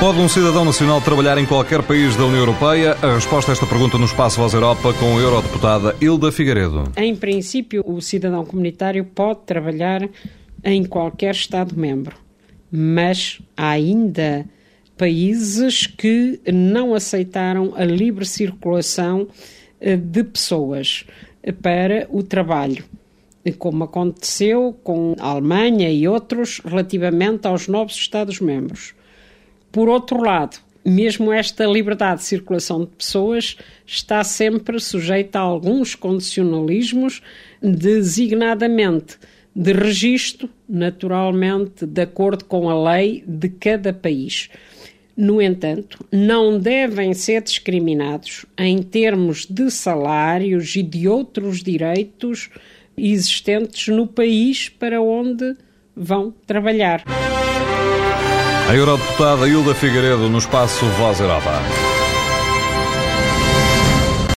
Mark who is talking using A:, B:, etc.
A: Pode um cidadão nacional trabalhar em qualquer país da União Europeia? A resposta a esta pergunta no Espaço Voz Europa com a eurodeputada Hilda Figueiredo.
B: Em princípio, o cidadão comunitário pode trabalhar em qualquer Estado-membro, mas há ainda países que não aceitaram a livre circulação eh, de pessoas para o trabalho como aconteceu com a Alemanha e outros relativamente aos novos Estados-membros. Por outro lado, mesmo esta liberdade de circulação de pessoas está sempre sujeita a alguns condicionalismos, designadamente de registro, naturalmente, de acordo com a lei de cada país. No entanto, não devem ser discriminados em termos de salários e de outros direitos existentes no país para onde vão trabalhar.
A: A eurodeputada Hilda Figueiredo no espaço Voz Europa.